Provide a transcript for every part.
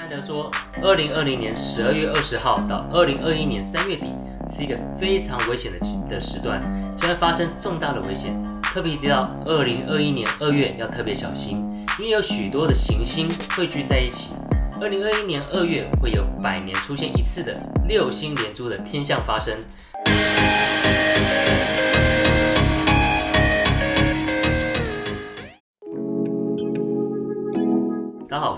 安德说，二零二零年十二月二十号到二零二一年三月底是一个非常危险的的时段，将会发生重大的危险。特别提到二零二一年二月要特别小心，因为有许多的行星汇聚在一起。二零二一年二月会有百年出现一次的六星连珠的天象发生。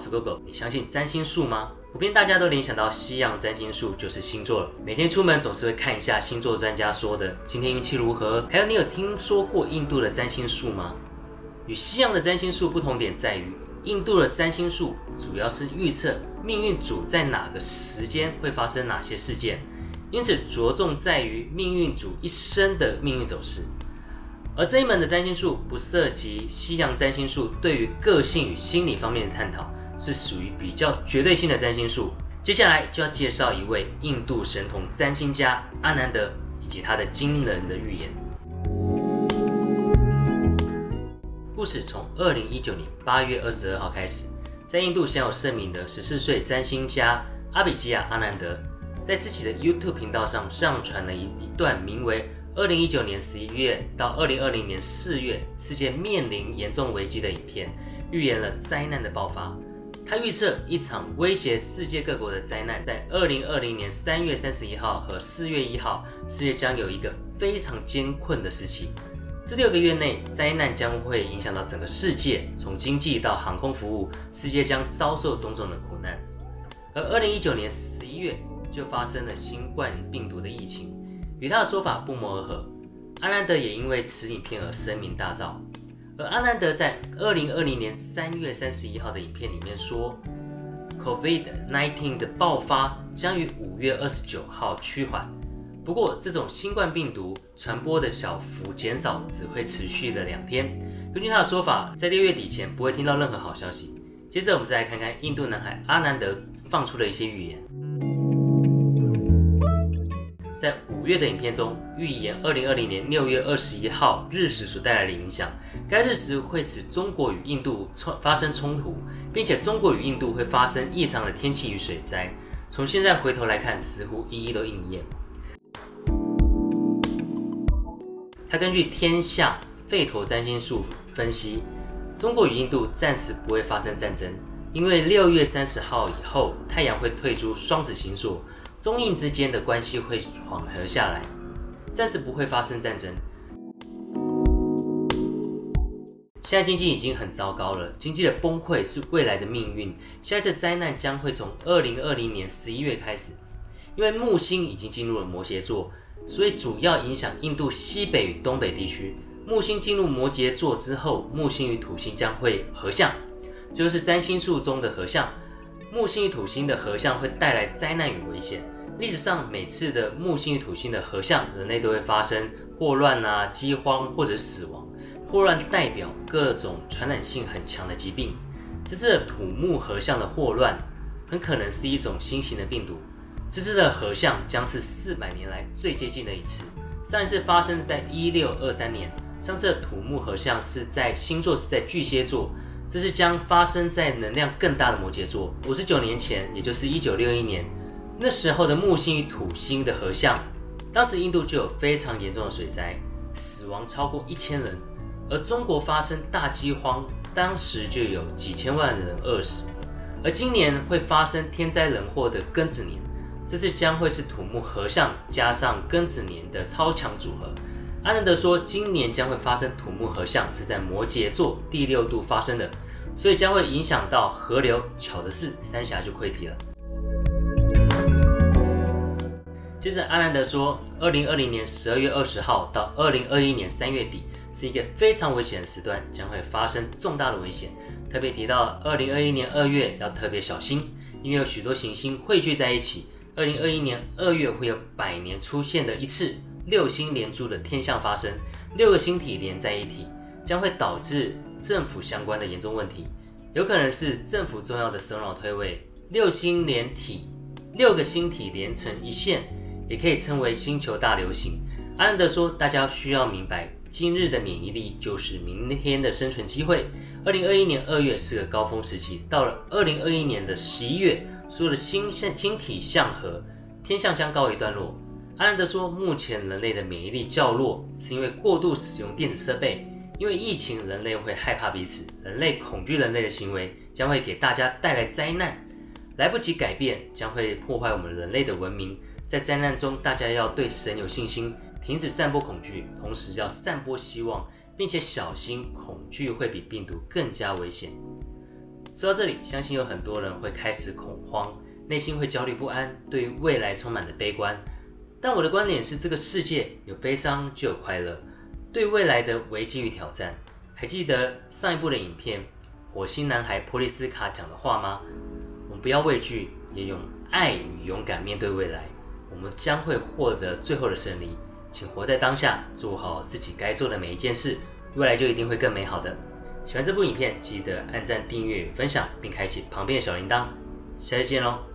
大家好，我是 GoGo。你相信占星术吗？普遍大家都联想到西洋占星术就是星座了。每天出门总是会看一下星座专家说的今天运气如何。还有，你有听说过印度的占星术吗？与西洋的占星术不同点在于，印度的占星术主要是预测命运主在哪个时间会发生哪些事件，因此着重在于命运主一生的命运走势。而这一门的占星术不涉及西洋占星术对于个性与心理方面的探讨，是属于比较绝对性的占星术。接下来就要介绍一位印度神童占星家阿南德以及他的惊人的预言。故事从二零一九年八月二十二号开始，在印度享有盛名的十四岁占星家阿比基亚阿南德，在自己的 YouTube 频道上上传了一一段名为“二零一九年十一月到二零二零年四月，世界面临严重危机”的影片，预言了灾难的爆发。他预测一场威胁世界各国的灾难，在二零二零年三月三十一号和四月一号，世界将有一个非常艰困的时期。这六个月内，灾难将会影响到整个世界，从经济到航空服务，世界将遭受种种的苦难。而二零一九年十一月就发生了新冠病毒的疫情，与他的说法不谋而合。阿兰德也因为此影片而声名大噪。而阿南德在二零二零年三月三十一号的影片里面说，COVID-19 的爆发将于五月二十九号趋缓。不过，这种新冠病毒传播的小幅减少只会持续了两天。根据他的说法，在六月底前不会听到任何好消息。接着，我们再来看看印度男孩阿南德放出的一些预言。在五月的影片中，预言二零二零年六月二十一号日食所带来的影响。该日食会使中国与印度冲发生冲突，并且中国与印度会发生异常的天气与水灾。从现在回头来看，似乎一一都应验。他根据天象吠陀占星术分析，中国与印度暂时不会发生战争，因为六月三十号以后，太阳会退出双子星座，中印之间的关系会缓和下来，暂时不会发生战争。现在经济已经很糟糕了，经济的崩溃是未来的命运，下一次灾难将会从二零二零年十一月开始，因为木星已经进入了摩羯座。所以主要影响印度西北与东北地区。木星进入摩羯座之后，木星与土星将会合相，这就是占星术中的合相。木星与土星的合相会带来灾难与危险。历史上每次的木星与土星的合相，人类都会发生霍乱啊、饥荒或者死亡。霍乱代表各种传染性很强的疾病。这次土木合相的霍乱，很可能是一种新型的病毒。这次的合相将是四百年来最接近的一次。上一次发生在一六二三年，上次的土木合相是在星座是在巨蟹座，这次将发生在能量更大的摩羯座。五十九年前，也就是一九六一年，那时候的木星与土星的合相，当时印度就有非常严重的水灾，死亡超过一千人，而中国发生大饥荒，当时就有几千万人饿死。而今年会发生天灾人祸的庚子年。这次将会是土木合相加上庚子年的超强组合。阿南德说，今年将会发生土木合相，是在摩羯座第六度发生的，所以将会影响到河流。巧的是，三峡就溃堤了。接着，阿南德说，二零二零年十二月二十号到二零二一年三月底是一个非常危险的时段，将会发生重大的危险。特别提到二零二一年二月要特别小心，因为有许多行星汇聚在一起。二零二一年二月会有百年出现的一次六星连珠的天象发生，六个星体连在一起，将会导致政府相关的严重问题，有可能是政府重要的首脑退位。六星连体，六个星体连成一线，也可以称为星球大流行。阿兰德说，大家需要明白，今日的免疫力就是明天的生存机会。二零二一年二月是个高峰时期，到了二零二一年的十一月，所有的星象星体相合，天象将告一段落。阿兰德说，目前人类的免疫力较弱，是因为过度使用电子设备。因为疫情，人类会害怕彼此，人类恐惧人类的行为将会给大家带来灾难。来不及改变，将会破坏我们人类的文明。在灾难中，大家要对神有信心，停止散播恐惧，同时要散播希望，并且小心恐惧会比病毒更加危险。说到这里，相信有很多人会开始恐慌，内心会焦虑不安，对于未来充满着悲观。但我的观点是，这个世界有悲伤就有快乐。对未来的危机与挑战，还记得上一部的影片《火星男孩普利斯卡》讲的话吗？我们不要畏惧，也用爱与勇敢面对未来，我们将会获得最后的胜利。请活在当下，做好自己该做的每一件事，未来就一定会更美好的。喜欢这部影片，记得按赞、订阅、分享，并开启旁边的小铃铛。下期见喽！